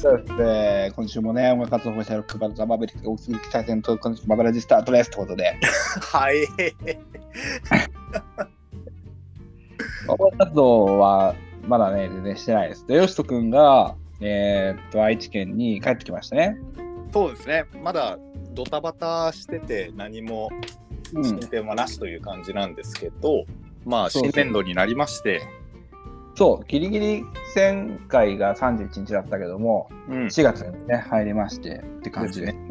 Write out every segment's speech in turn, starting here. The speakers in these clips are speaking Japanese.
す。で今週もね、音楽活動をしているクバルザ・マベリックが大きく期待戦と、今週マベラジスタートですってことで、はい。音楽活動はまだね、全然してないです。で、よしとくんが、えーっと、愛知県に帰ってきましたね。そうですね。まだドタバタしてて何も進展はなしという感じなんですけど、まあ新年度になりまして、そう、ギリギリ前回が31日だったけども、うん4月にね、入りましてって感じですね。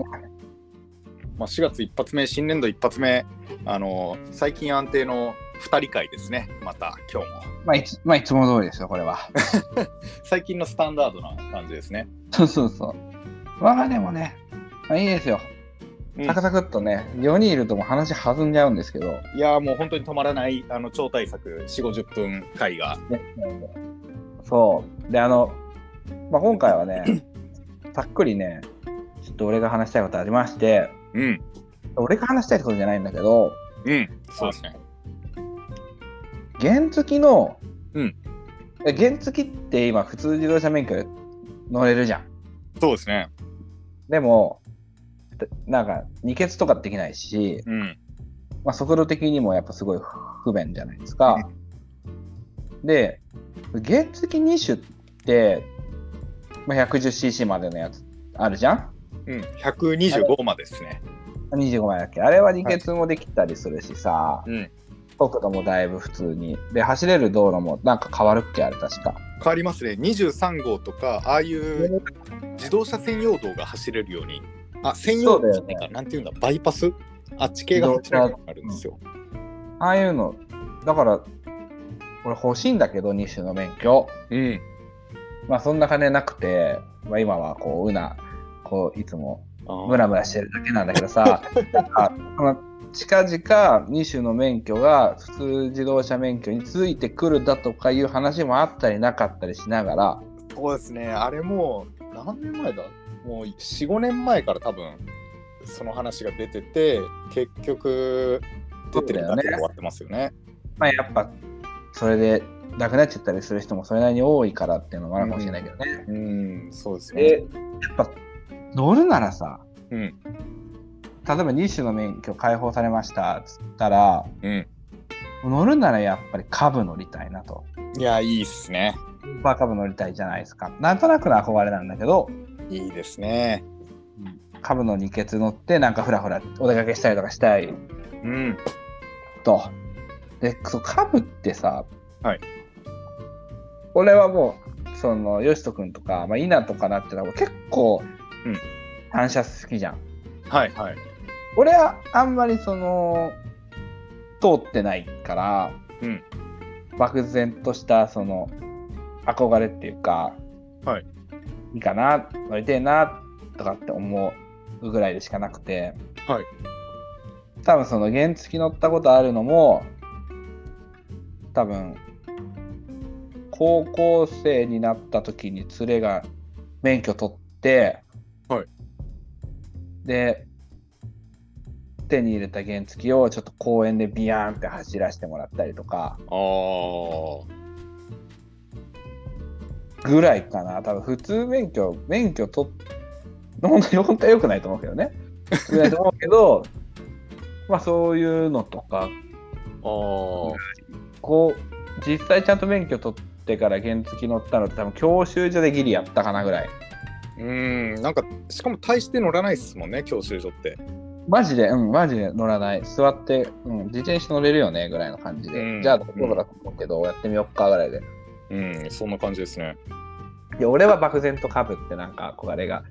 まあ、4月一発目、新年度一発目、あの最近安定の2人会ですね。また今日も。まあいつ、まあ、いつも通りですよ、これは。最近のスタンダードな感じですね。そうそうそう。まあでもね、まあ、いいですよ。うんサクサクっとね、4人いるともう話弾んじゃうんですけど、いやーもう本当に止まらないあの超大作4、50分会が。ねそう。で、あの、まあ、今回はね、ざっくりね、ちょっと俺が話したいことありまして、うん。俺が話したいことじゃないんだけど、うん。そうですね。原付の、うんえ原付って今普通自動車免許で乗れるじゃん。そうですね。でも、なんか二欠とかできないし、うん。まあ、速度的にもやっぱすごい不便じゃないですか。で、原付2種って、まあ、110cc までのやつあるじゃん？うん。125までですね。25枚だっけ？あれは二欠もできたりするしさ、うん。速度もだいぶ普通に。で、走れる道路もなんか変わるっけ？あれ確か。変わりますね。23号とか、ああいう自動車専用道が走れるように。あ、専用道じゃないか。なんていうんだ、バイパス？あっち系が走れるようになるんですよ。ああいうの、だから、俺欲しいんだけど、2種の免許。うん。まあそんな金なくて、まあ今はこう、うな、こう、いつもムラムラしてるだけなんだけどさ、近々2種の免許が普通自動車免許についてくるだとかいう話もあったりなかったりしながら、そうですね。あれもう、何年前だ？もう4、5年前から多分、その話が出てて、結局、出てるだけで終わってますよね。まあやっぱそれでなくなっちゃったりする人もそれなりに多いからっていうのもあるかもしれないけどね。うん、そうですね。で、やっぱ乗るならさ、うん。例えば2種の免許解放されましたっつったら、うん。乗るならやっぱり株乗りたいなと。いや、いいっすね。スーパー株乗りたいじゃないですか。なんとなくの憧れなんだけど、いいですね。株の二欠乗ってなんかふらふらお出かけしたりとかしたいうん。と。で、そう株ってさ、はい。俺はもう、その、よしとくんとか、まあ、稲とかなってたら結構、うん単車好きじゃん。はいはい。俺はあんまりその、通ってないから、うん。漠然としたその、憧れっていうか、はい。いいかな、乗りてえな、とかって思うぐらいでしかなくて、はい。多分その原付乗ったことあるのも多分高校生になった時に連れが免許取って、はいで手に入れた原付をちょっと公園でビヤーンって走らせてもらったりとかああ。ぐらいかな多分普通免許免許取っ本当に本当は良くないと思うけどね 良くないと思うけどまあそういうのとかああ。こう実際ちゃんと免許取ってから原付乗ったのって多分教習所でギリやったかなぐらい。うん。なんか、しかも大して乗らないっすもんね、教習所って。マジでうんマジで乗らない。座って、うん、自転車乗れるよねぐらいの感じで、うん。じゃあどうだと思うけど、やってみよっかぐらいで。うん、そんな感じですね。いや俺は漠然と株ってなんか憧れが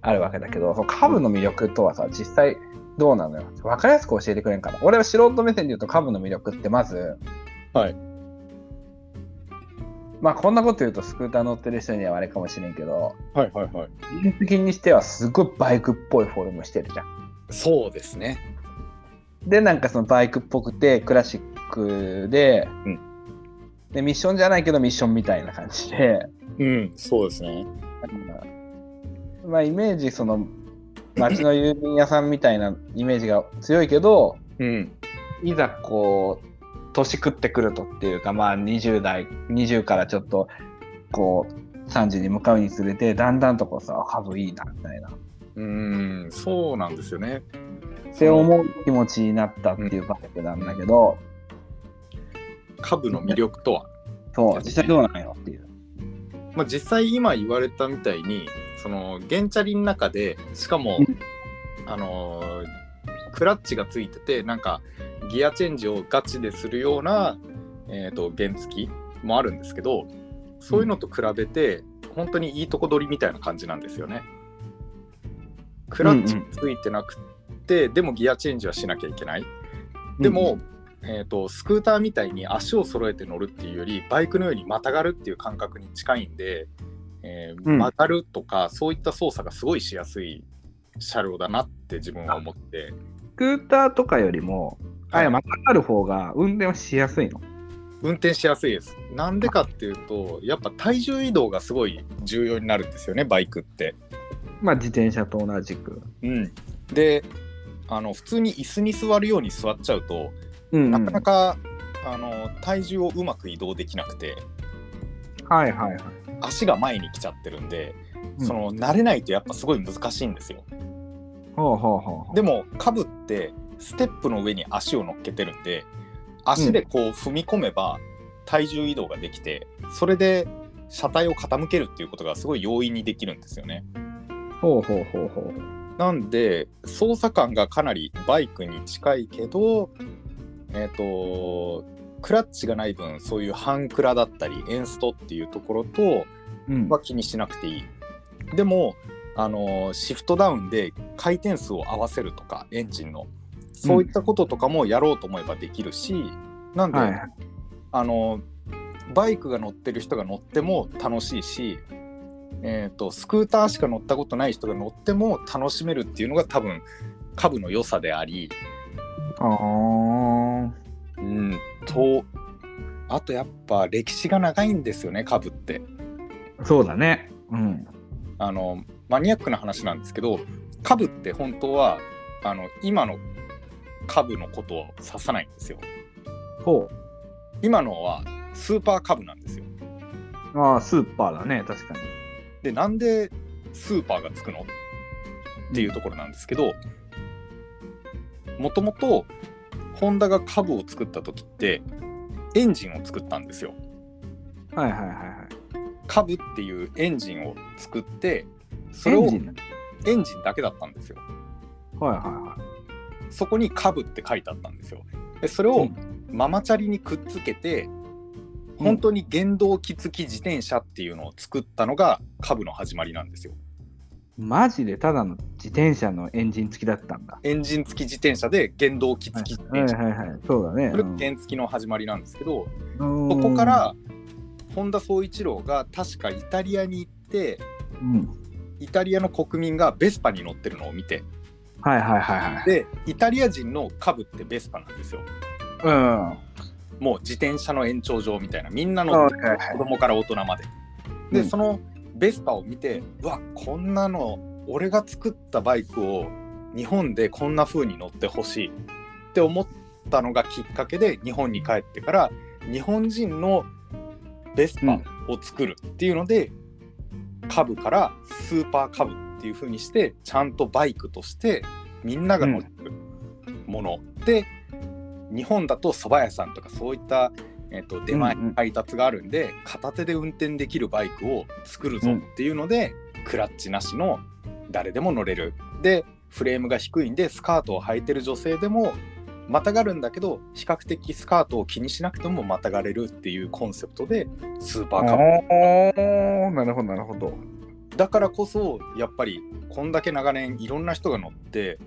あるわけだけどその株の魅力とはさ実際どうなのよ。分かりやすく教えてくれんかな。俺は素人目線で言うと株の魅力ってまずはい。まあこんなこと言うとスクーター乗ってる人にはあれかもしれんけどはいはいはい。にしてはすごいバイクっぽいフォルムしてるじゃんそうですね。でなんかそのバイクっぽくてクラシックで,、うんでミッションじゃないけどミッションみたいな感じで、うん、そうですね。まあイメージその街の郵便屋さんみたいなイメージが強いけどうん。いざこう年食ってくるとっていうかまあ20代20からちょっとこう30に向かうにつれてだんだんとこうさ株いいなみたいな。うんそうなんですよね。って思う気持ちになったっていうバイクなんだけど、株の魅力とは？そう実際どうなのよっていう。まあ、実際今言われたみたいにその原チャリの中でしかも、あのークラッチがついててなんかギアチェンジをガチでするような、えー、と原付きもあるんですけどそういうのと比べて、本当にいいとこ取りみたいな感じなんですよね。クラッチついてなくて、でもギアチェンジはしなきゃいけない。でも、えーと、スクーターみたいに足を揃えて乗るっていうよりバイクのようにまたがるっていう感覚に近いんで、えー、曲がるとか、そういった操作がすごいしやすい車両だなって自分は思ってスクーターとかよりもあやまたがる方が運転はしやすいの。運転しやすいです。なんでかっていうとやっぱ体重移動がすごい重要になるんですよねバイクって。まあ自転車と同じく。うん。であの普通に椅子に座るように座っちゃうと、うんうん、なかなかあの体重をうまく移動できなくて。はいはいはい。足が前に来ちゃってるんで、うん、その慣れないとやっぱすごい難しいんですよほうほうほうでもカブってステップの上に足を乗っけてるんで足でこう踏み込めば体重移動ができて、うん、それで車体を傾けるっていうことがすごい容易にできるんですよね。ほうほうほうほう。なんで操作感がかなりバイクに近いけどえっ、ー、とクラッチがない分そういう半クラだったりエンストっていうところとは気にしなくていい。うん、でもあのシフトダウンで回転数を合わせるとかエンジンの。そういったこととかもやろうと思えばできるし、うん、なんで、はい、あのバイクが乗ってる人が乗っても楽しいし、えーと、スクーターしか乗ったことない人が乗っても楽しめるっていうのが多分株の良さであり。あうんとあとやっぱ歴史が長いんですよね株って。そうだね。うん。あのマニアックな話なんですけど株って本当はあの今の株のことを指さないんですよ。ほう今のはスーパー株なんですよ。ああスーパーだね確かに。でなんでスーパーがつくの？っていうところなんですけどもともとホンダが株を作った時ってエンジンを作ったんですよ。はいはいはいはい。株っていうエンジンを作ってそれをエンジンだけだったんですよ。はいはいはい。そこに株って書いてあったんですよ。でそれをママチャリにくっつけて、うん、本当に原動機付き自転車っていうのを作ったのが株の始まりなんですよ。マジでただの自転車のエンジン付きだったんだ。エンジン付き自転車で原動機付き自転車。はいはいはい、そうだね。それ原付きの始まりなんですけど、ここから本田宗一郎が確かイタリアに行って、うん、イタリアの国民がベスパに乗ってるのを見て、はいはいはいはい。で、イタリア人の株ってベスパなんですよ。うん。もう自転車の延長上みたいな、みんなの子供から大人まで。で、うん、そのベスパを見て、うわ、こんなの、俺が作ったバイクを日本でこんな風に乗ってほしいって思ったのがきっかけで、日本に帰ってから、日本人のベスパを作るっていうので、うん、株からスーパー株っていう風にしてちゃんとバイクとしてみんなが乗るもの、うん、で日本だと蕎麦屋さんとかそういった、えーと、出前配達があるんで、うんうん、片手で運転できるバイクを作るぞっていうので、うん、クラッチなしの誰でも乗れる。でフレームが低いんでスカートを履いてる女性でもまたがるんだけど比較的スカートを気にしなくてもまたがれるっていうコンセプトでスーパーカップなるほどなるほどだからこそやっぱりこんだけ長年いろんな人が乗って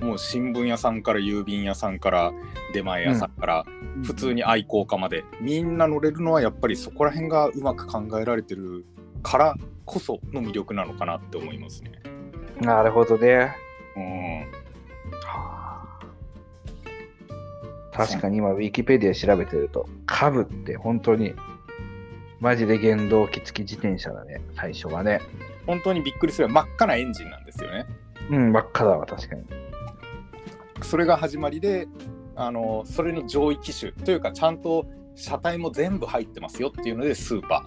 もう新聞屋さんから郵便屋さんから出前屋さんから普通に愛好家まで、みんな乗れるのはやっぱりそこら辺がうまく考えられてるからこその魅力なのかなって思いますね。なるほどね。うん。確かに今ウィキペディア調べてるとカブって本当にマジで原動機付き自転車だね、最初はね。本当にびっくりする真っ赤なエンジンなんですよね。うん、真っ赤だわ、確かに。それが始まりで、あのそれの上位機種というか、ちゃんと車体も全部入ってますよっていうので、スーパ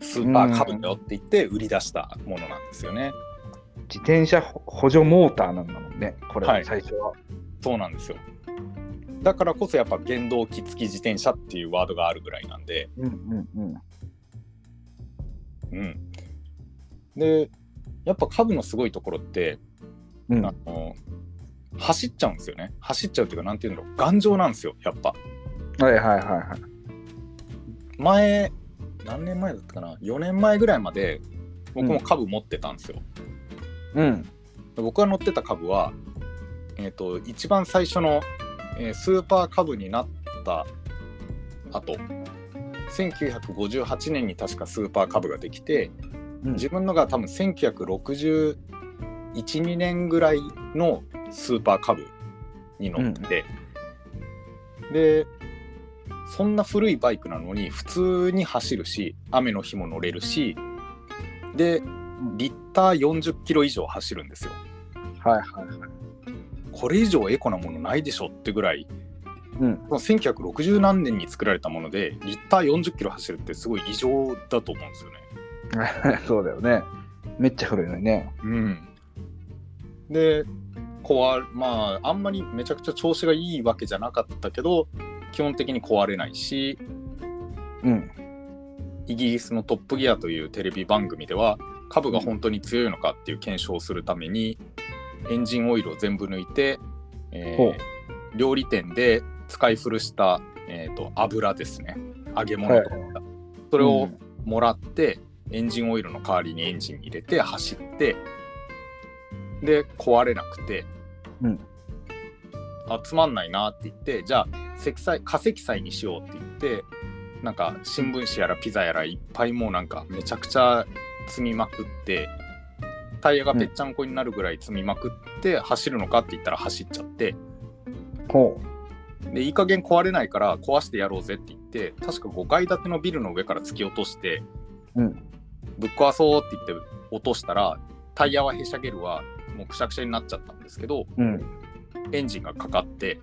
スーパー株だよって言って売り出したものなんですよね。自転車補助モーターなんだもんね、これ、はい、最初は。そうなんですよ。だからこそやっぱ原動機付き自転車っていうワードがあるぐらいなんで。うんうんうん。うん。で、やっぱ株のすごいところって、うん、あの走っちゃうんですよね。走っちゃうっていうか、なんていうんだろう、頑丈なんですよ、やっぱ。はいはいはいはい。前、何年前だったかな、4年前ぐらいまで、僕も株持ってたんですよ。うん。僕が乗ってた株は、えっ、ー、と、一番最初の、えー、スーパー株になった後、1958年に確かスーパー株ができて、うん、自分のが多分1961、2年ぐらいのスーパーカブに乗ってて、うん、でそんな古いバイクなのに普通に走るし雨の日も乗れるしでリッター40キロ以上走るんですよ。はいはいはい。これ以上エコなものないでしょってぐらい、うん、1960何年に作られたものでリッター40キロ走るってすごい異常だと思うんですよね。そうだよね。めっちゃ古いのにね。うん。で壊まああんまりめちゃくちゃ調子がいいわけじゃなかったけど基本的に壊れないし、うん、イギリスの「トップギア」というテレビ番組では株が本当に強いのかっていう検証をするためにエンジンオイルを全部抜いて、えー、料理店で使い古した、えーと、油ですね。揚げ物とか、はい、それをもらって、うん、エンジンオイルの代わりにエンジン入れて走ってで壊れなくてうん、あつまんないなって言ってじゃあ積載化石祭にしようって言ってなんか新聞紙やらピザやらいっぱいもうなんかめちゃくちゃ積みまくってタイヤがぺっちゃんこになるぐらい積みまくって走るのかって言ったら走っちゃって、う。ん、でいい加減壊れないから壊してやろうぜって言って確か5階建てのビルの上から突き落として、うん、ぶっ壊そうって言って落としたらタイヤはへしゃげるわ。もうくしゃくしゃになっちゃったんですけど、うん、エンジンがかかって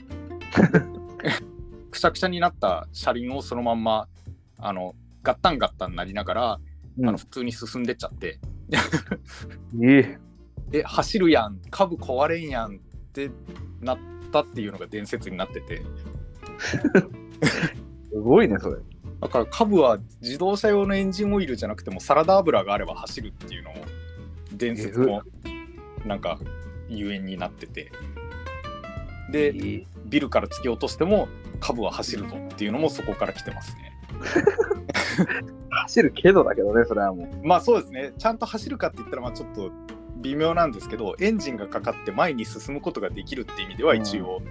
くしゃくしゃになった車輪をそのまんまあのガッタンガッタンなりながら、うん、あの普通に進んでっちゃって ええ走るやん。株壊れんやんってなったっていうのが伝説になってて。すごいねそれ。だから株は自動車用のエンジンオイルじゃなくてもサラダ油があれば走るっていうのを伝説もなんかゆえんになってて。でビルから突き落としても株は走るぞっていうのもそこから来てますね。走るけどだけどねそれはもう。まあそうですねちゃんと走るかって言ったらまあちょっと微妙なんですけどエンジンがかかって前に進むことができるって意味では一応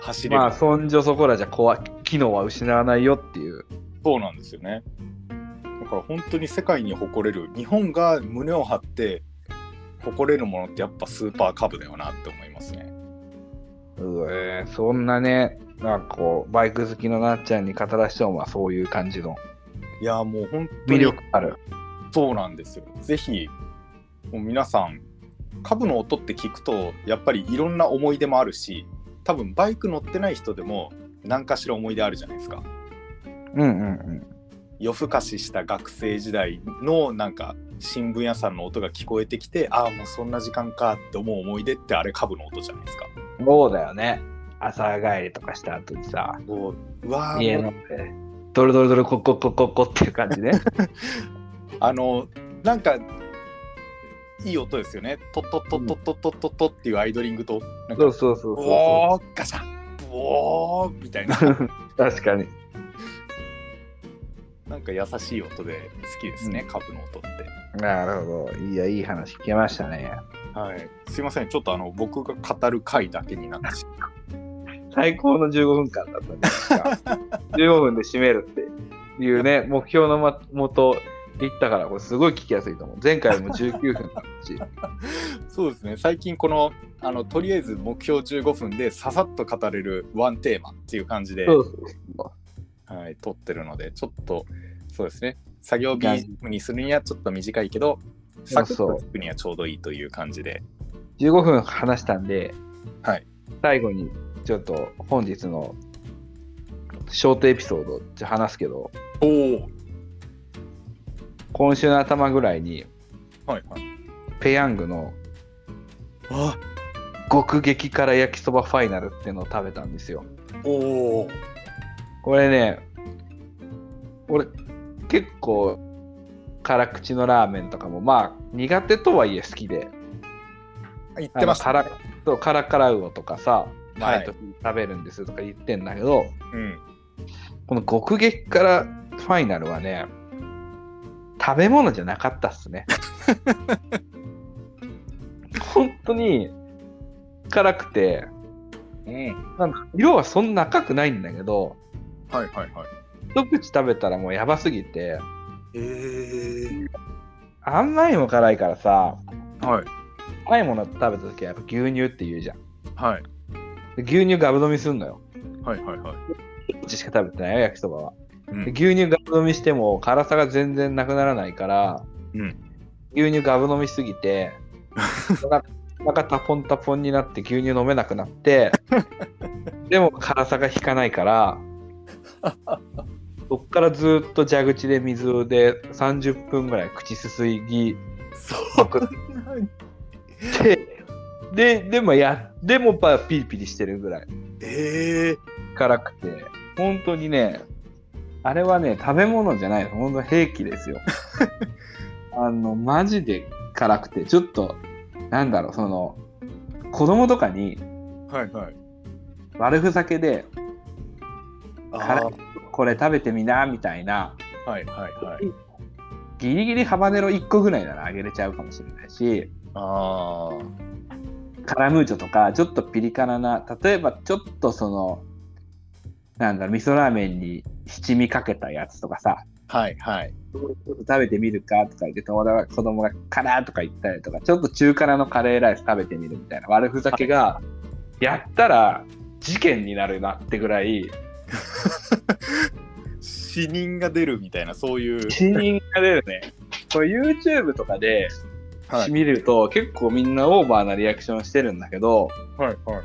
走れる、うん、まあそんじょそこらじゃ怖機能は失わないよっていうそうなんですよねだから本当に世界に誇れる日本が胸を張って誇れるものってやっぱスーパーカブだよなって思いますね。うえー、そんなね、なんかこう、バイク好きのなっちゃんに語らせてもそういう感じの。いや、もう本当に。魅力ある。そうなんですよ。ぜひ、もう皆さん、株の音って聞くと、やっぱりいろんな思い出もあるし、多分バイク乗ってない人でも何かしら思い出あるじゃないですか。うんうんうん。夜更かしした学生時代のなんか新聞屋さんの音が聞こえてきてああもうそんな時間かって思う思い出ってあれ株の音じゃないですかそうだよね朝帰りとかした後にさもううわ家のでドルドルドルコッコッコッコッコっていう感じね あのなんかいい音ですよね。トットットットットットットットっていうアイドリングと、なんか、そうそうそうそう。おー、ガシャン、ボーみたいな。確かに。なんか優しい音で好きですね、うん、株の音って。なるほど。いや、いい話聞けましたね。はい。すいません、ちょっとあの僕が語る回だけになってしまう。最高の15分間だったんですが、15分で締めるっていうね、目標のもと言ったから、これすごい聞きやすいと思う。前回も19分だったし。そうですね、最近この、あのとりあえず目標15分でささっと語れるワンテーマっていう感じで。そうそうはい、撮ってるので、ちょっと、そうですね、作業日にするにはちょっと短いけど、サクッと聞くにはちょうどいいという感じで。15分話したんで、はい、最後にちょっと本日のショートエピソードじゃ話すけど、お今週の頭ぐらいに、はいはい。ペヤングのあ極激辛焼きそばファイナルっていうのを食べたんですよ。おお。これね、俺結構辛口のラーメンとかもまあ苦手とはいえ好きで、言ってました、ね。辛そう辛辛魚とかさ、食べるんですとか言ってんだけど、うん。この極激辛ファイナルはね、食べ物じゃなかったっすね。本当に辛くて、うん。なんか色はそんな赤くないんだけど、はいはいはい。一口食べたらもうやばすぎて、えー。甘いも辛いからさ、はい。甘いもの食べた時はやっぱ牛乳って言うじゃん。はい。で牛乳ガブ飲みすんのよ。はいはいはい。一口しか食べてないよ、焼きそばは。うんで牛乳ガブ飲みしても辛さが全然なくならないから、うん牛乳ガブ飲みしすぎて、お腹お腹タポンタポンになって牛乳飲めなくなって、でも辛さが引かないから、そっからずっと蛇口で水で30分ぐらい口すすぎそう。て、で、でもや、でもやっぱピリピリしてるぐらいえー。辛くて、本当にね、あれはね、食べ物じゃない。本当兵器ですよ。あの、マジで辛くて、ちょっと、なんだろう、その、子供とかにはいはい。悪ふざけで、あ辛いーこれ食べてみな、みたいな、はいはいはい。ギリギリハバネロ1個ぐらいならあげれちゃうかもしれないし、あカラムーチョとか、ちょっとピリ辛な、例えばちょっとその、なんだろう、味噌ラーメンに七味かけたやつとかさ、あ。はいはい。食べてみるかとか言って友達が子供が辛とか言ったりとかちょっと中辛のカレーライス食べてみるみたいな悪ふざけがやったら事件になるなってぐらい 死人が出るみたいな、そういう。死人が出るねこれ YouTube とかではい見ると結構みんなオーバーなリアクションしてるんだけどはいはい。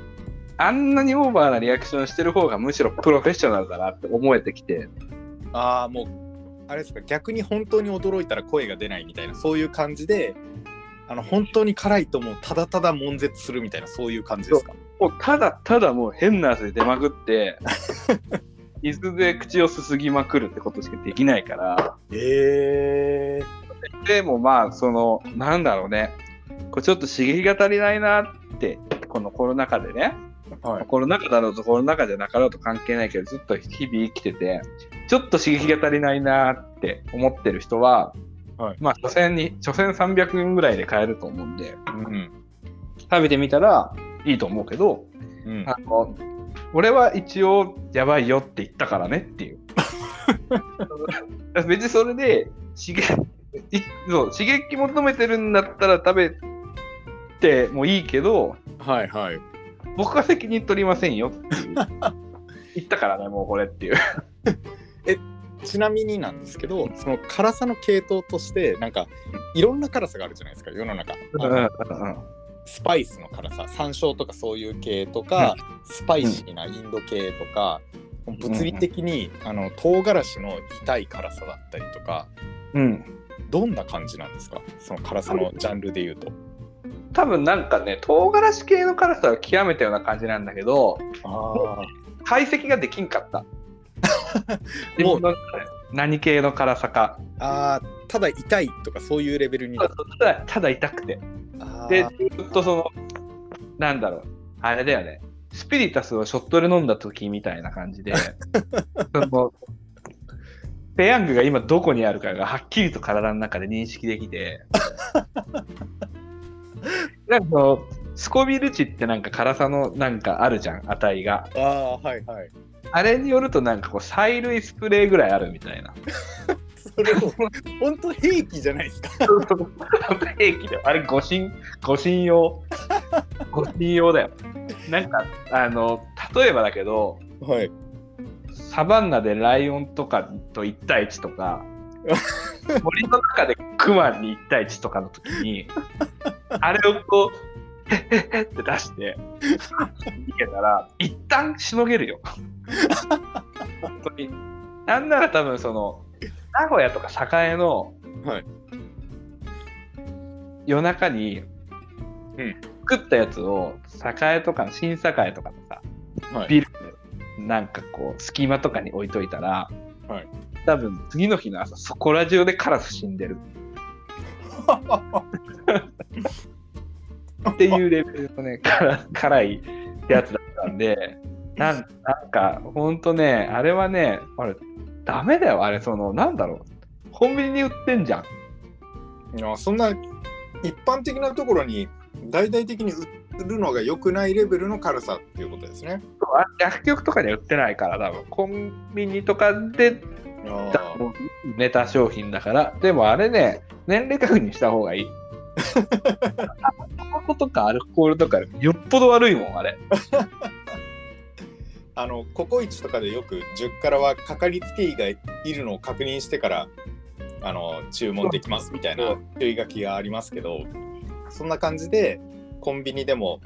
あんなにオーバーなリアクションしてる方がむしろプロフェッショナルだなって思えてきてああ、もう、あれですか、逆に本当に驚いたら声が出ないみたいな、そういう感じで、あの、本当に辛いともうただただ悶絶するみたいな、そういう感じですか？もうただただもう変な汗で出まくって 水で口をすすぎまくるってことしかできないから。ええでもまあそのなんだろうねこれちょっと刺激が足りないなってこのコロナ禍でねはい。コロナ禍だろうとコロナ禍じゃなかろうと関係ないけどずっと日々生きててちょっと刺激が足りないなって思ってる人は、はいまあ所詮に所詮300円ぐらいで買えると思うんでうん。食べてみたらいいと思うけどうん。あの俺は一応やばいよって言ったからねっていう 別にそれで刺激いそう刺激求めてるんだったら食べてもいいけどはいはい。僕は責任取りませんよっていう。言ったからねもうこれっていう。ちなみになんですけど、その辛さの系統として、なんか、いろんな辛さがあるじゃないですか、世の中。あのスパイスの辛さ、山椒とかそういう系とか、スパイシーなインド系とか、物理的に、あの唐辛子の痛い辛さだったりとか、うんどんな感じなんですか？その辛さのジャンルで言うと。多分なんかね唐辛子系の辛さは極めたような感じなんだけどあ解析ができんかった。自もう。何系の辛さか。あー、ただ痛いとかそういうレベルに。ただただ痛くて。あで、ーずっとその、なんだろう、あれだよね、スピリタスをショットで飲んだ時みたいな感じで、そのペヤングが今どこにあるかがはっきりと体の中で認識できて、なんかその、スコビル値ってなんか辛さのなんかあるじゃん、値が。あー、はいはい。あれによるとなんかこう、催涙スプレーぐらいあるみたいな。それも本当兵器じゃないですか。兵器だよ。あれ、護身、護身用。護身用だよ。なんか、あの、例えばだけど、はい。サバンナでライオンとかと1対1とか、森の中でクマに1対1とかの時に、あれをこう、へっへっへって出して、逃げたら、一旦しのげるよ。本当に。なんなら多分その、名古屋とか栄のはい。夜中に、うん作ったやつを栄とかの新栄とかのさ、はい。ビルのなんかこう隙間とかに置いといたら、はい。多分次の日の朝そこら中でカラス死んでる。っていうレベルのね辛辛いやつだったんでなんなんかほんとねあれはねあれダメだよあれそのなんだろうコンビニに売ってんじゃん。いやそんな一般的なところに大々的に売るのが良くないレベルの辛さっていうことですね。薬局とかでは売ってないから多分。コンビニとかでネタ商品だから。でもあれね年齢確認した方がいい。タバコとかアルコールとかよっぽど悪いもんあれ。あのココイチとかでよく10からはかかりつけ医がいるのを確認してからあの注文できますみたいな注意書きがありますけどそんな感じでコンビニでも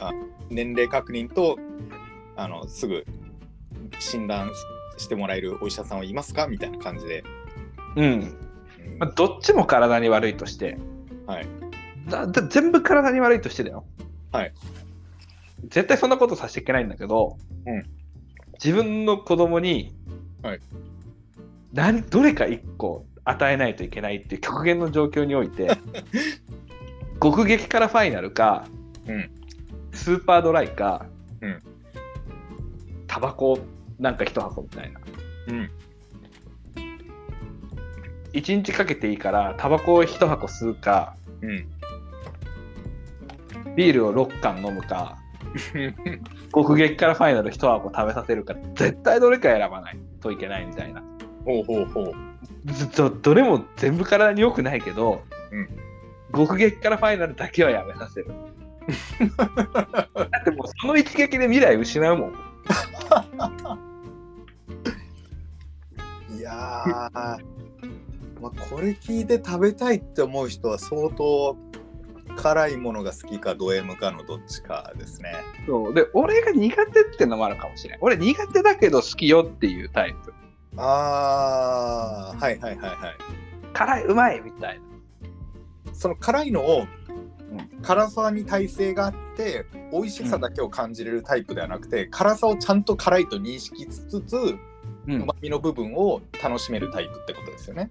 あ年齢確認とあのすぐ診断してもらえるお医者さんはいますかみたいな感じで、うん、うんまあ、どっちも体に悪いとして。はい。だだ全部体に悪いとしてだよ。はい。絶対そんなことさせちゃいけないんだけど、うん。自分の子供に、はい。何どれか1個与えないといけないっていう極限の状況において 極激辛ファイナルか、うん。スーパードライか、うん。タバコなんか一箱みたいな。うん。1日かけていいからタバコを一箱吸うかうん。ビールを6缶飲むか極激辛ファイナル一箱食べさせるか絶対どれか選ばないといけないみたいな。ほうほうほう。ずっとどれも全部体に良くないけど、うん極激辛ファイナルだけはやめさせる。だってもうその一撃で未来失うもん。いやー、まあ、これ聞いて食べたいって思う人は相当辛いものが好きかド M かのどっちかですね。そう。で俺が苦手ってのもあるかもしれない俺苦手だけど好きよっていうタイプ。あー、はいはいはいはい。辛いうまいみたいなその辛いのをうん。辛さに耐性があって美味しさだけを感じれるタイプではなくて、辛さをちゃんと辛いと認識しつつううん。まみの部分を楽しめるタイプってことですよね。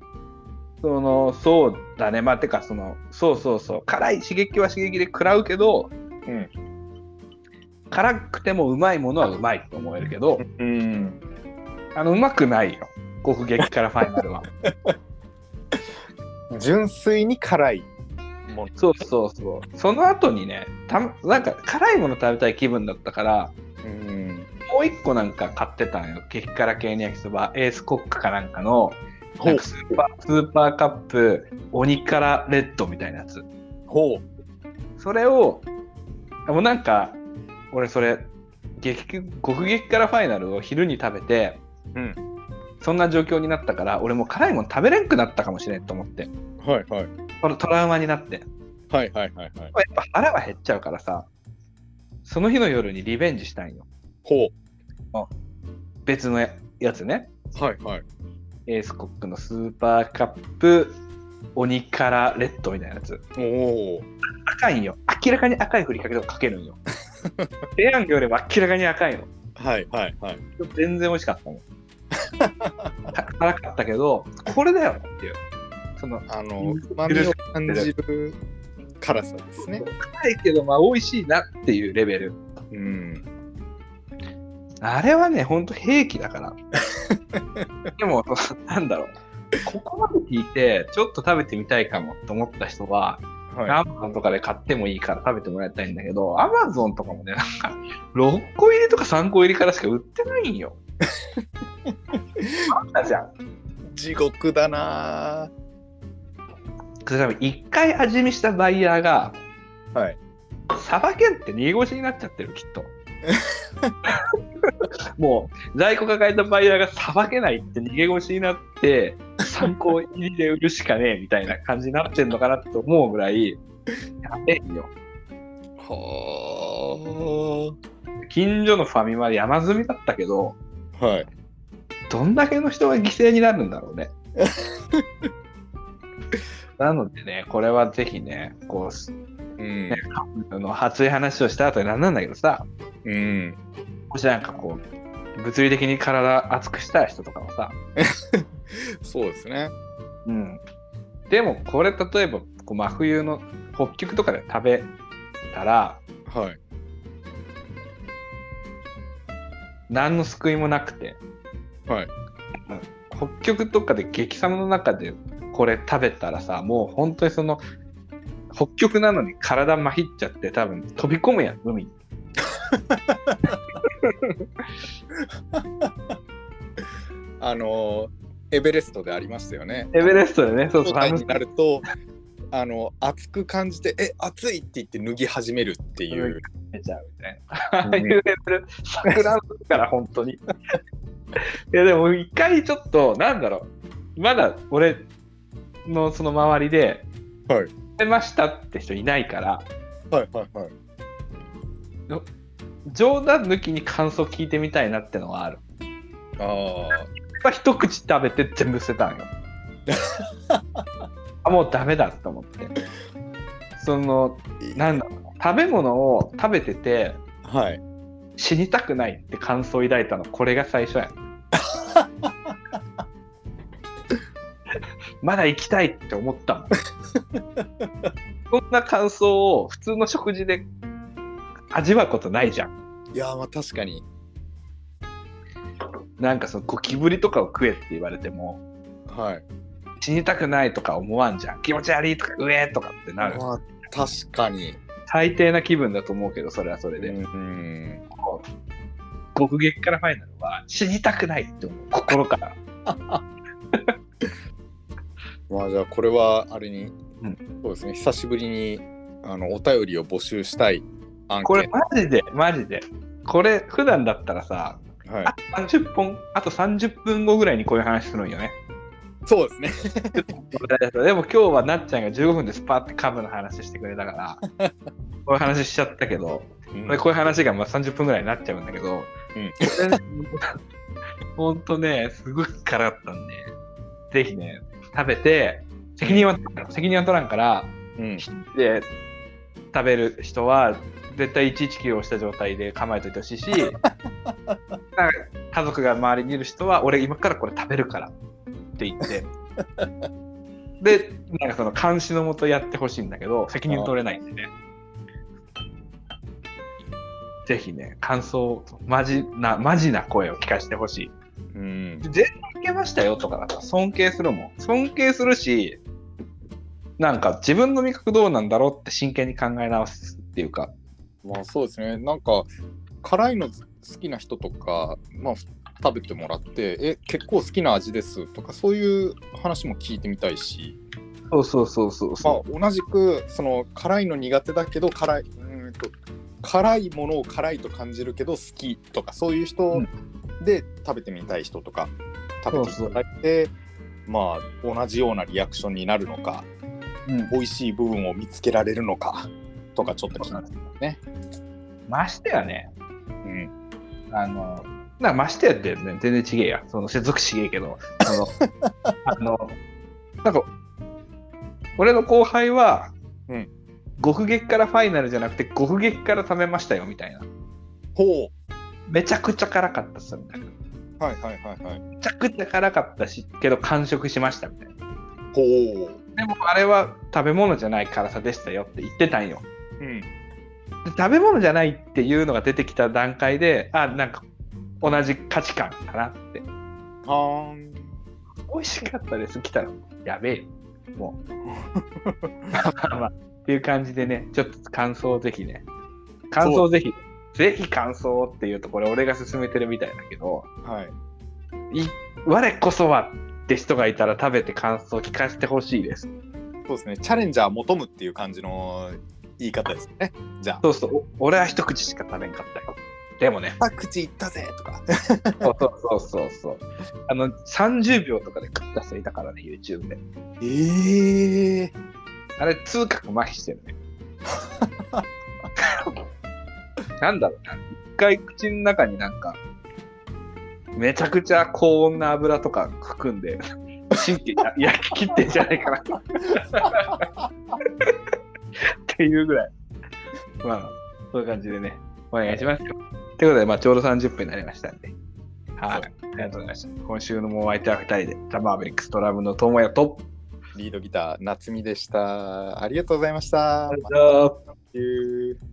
そのそうだね。まあてかそのそうそうそう。辛い刺激は刺激で食らうけどうん。辛くてもうまいものはうまいと思えるけどうん。あのうまくないよ。極激辛ファイナルは。純粋に辛いもの。そうそうそうその後にねたなんか辛いもの食べたい気分だったからうん。もう一個なんか買ってたんよ激辛系の焼きそばエースコックかなんかのなんかスーパースーパーカップ鬼辛レッドみたいなやつほう。それをもうなんか俺それ激極激辛ファイナルを昼に食べてうん。そんな状況になったから俺もう辛いもの食べれんくなったかもしれんと思ってはいはい。このトラウマになってはいはいはいはい。やっぱ腹は減っちゃうからさその日の夜にリベンジしたいのほ別のややつねう。はいはい。エースコックのスーパーカップ鬼辛レッドみたいなやつおお。赤いんよ明らかに赤いふりかけとかかけるんよ ペヤングよりも明らかに赤いのはいはいはい。全然美味しかったもんか辛かったけどこれだよっていうそのあの、うまみを感じる辛さですね。辛いけどまあ美味しいなっていうレベルうん。あれはねほんと兵器だから でもなんだろうここまで聞いてちょっと食べてみたいかもと思った人ははアマゾンとかで買ってもいいから食べてもらいたいんだけど、アマゾンとかもね、なんか、6個入りとか3個入りからしか売ってないんよ。あったじゃん。い。地獄だな多分1回味見したバイヤーが、はい。さばけんって逃げ腰になっちゃってる、きっと。もう、在庫抱えたバイヤーがさばけないって逃げ腰になって、3個入りで売るしかねえみたいな感じになってんのかなって思う。ぐらい、やべえよ。はあ近所のファミマで山積みだったけど、はい。どんだけの人が犠牲になるんだろう。ね。なのでね、これはぜひね、こう、うん、ね、あの熱い話をした後になんなんだけどさ、うん、もしなんかこう、物理的に体熱くしたい人とかはさ、そうですね。うん。でも、これ例えば、こう真冬の北極とかで食べたら、はい。何の救いもなくて、はい。北極とかで激寒の中でこれ食べたらさ、もう本当にその、北極なのに体まひっちゃって多分飛び込むやん、海に。あのエベレストでありましたよね。エベレストでね、そうそう。になると、あの熱く感じて、え、熱いって言って脱ぎ始めるっていう。めちゃうみたいな。ああ いうレベル、桜から本当に。いや、でも一回ちょっと、なんだろう、まだ俺のその周りで、はい。出ましたって人いないから、はいはいはい。冗談抜きに感想聞いてみたいなってのはある。ああ。一口食べて全部捨てたんよ。あもうダメだと思って。その、なんだろう、食べ物を食べてて、はい。死にたくないって感想を抱いたの、これが最初や。まだ行きたいって思ったもん。そんな感想を普通の食事で味わうことないじゃん。いやまあ確かに。なんかそのゴキブリとかを食えって言われても、はい、死にたくないとか思わんじゃん。気持ち悪いとか、うえとかってなる。まあ確かに。最低な気分だと思うけど、それはそれで。うん。極撃からファイナルは死にたくないって思う、心から。まあじゃあこれはあれに、うん、そうですね。久しぶりにあのお便りを募集したい案件。これマジでマジで。これ普段だったらさ、はい、あ30本あと30分後ぐらいにこういう話するんよね。そうですね。でも今日はなっちゃんが15分でスパってカブの話してくれたから こういう話しちゃったけど、うん、こういう話がまあ30分ぐらいになっちゃうんだけど、うん、ほんとねすごく辛かったんでぜひね食べて、責任は、責任は取らんから、うん、で食べる人は絶対119をした状態で構えといてほしいし 家族が周りにいる人は俺今からこれ食べるからって言って。でなんかその監視のもとやってほしいんだけど責任取れないんでね。ぜひね感想マジなマジな声を聞かせてほしい。うん、全けましたよとかだったら尊敬するもん。尊敬するし、なんか自分の味覚どうなんだろうって真剣に考え直すっていうか。まあそうですね。なんか辛いの好きな人とか、まあ食べてもらって、え、結構好きな味ですとか、そういう話も聞いてみたいし。そうそうそうそうまあ、同じくその辛いの苦手だけど辛いうんと辛いものを辛いと感じるけど好きとかそういう人で食べてみたい人とか食べていただいてまあ同じようなリアクションになるのか、うん、美味しい部分を見つけられるのかとかちょっと気になますね。ましてやね、うん、あのなましてやってね全然ちげえや。その接続ちげえけど あのあのなんか俺の後輩は、うん、極撃からファイナルじゃなくて極撃から食べましたよみたいな。ほう。めちゃくちゃ辛かったっすみたいな。はいはいはいはい。めちゃくちゃ辛かったし、けど完食しましたみたいな。ほう。でもあれは食べ物じゃない辛さでしたよって言ってたんよ。うん。で食べ物じゃないっていうのが出てきた段階で、あ、なんか同じ価値観かなって。はー美味しかったです。来たら、やべえ。もう。まあ、っていう感じでね、ちょっと感想をぜひね、感想をぜひぜひ感想っていうとこれ俺が勧めてるみたいだけど、はい、い我こそはって人がいたら食べて感想を聞かせてほしいです。そうですね、チャレンジャー求むっていう感じの言い方ですね。じゃあ。そうそう、俺は一口しか食べんかったよ。でもね。二口いったぜとか。そうそうそうそうあの、30秒とかで食った人いたからね、YouTube で。ええー、あれ、痛覚麻痺してるね。なんだろうな、一回口の中になんか、めちゃくちゃ高温な油とか含んで、神経 焼き切ってんじゃないかな。っていうぐらい。まあ、そういう感じでね、お願いしますよ。ということで、まあ、ちょうど30分になりましたんで。はい。ありがとうございました。今週のもう相手は2人で、ザ・マーベリックストラムの友也と、リードギター、夏美でした。ありがとうございました。ありがとうございました。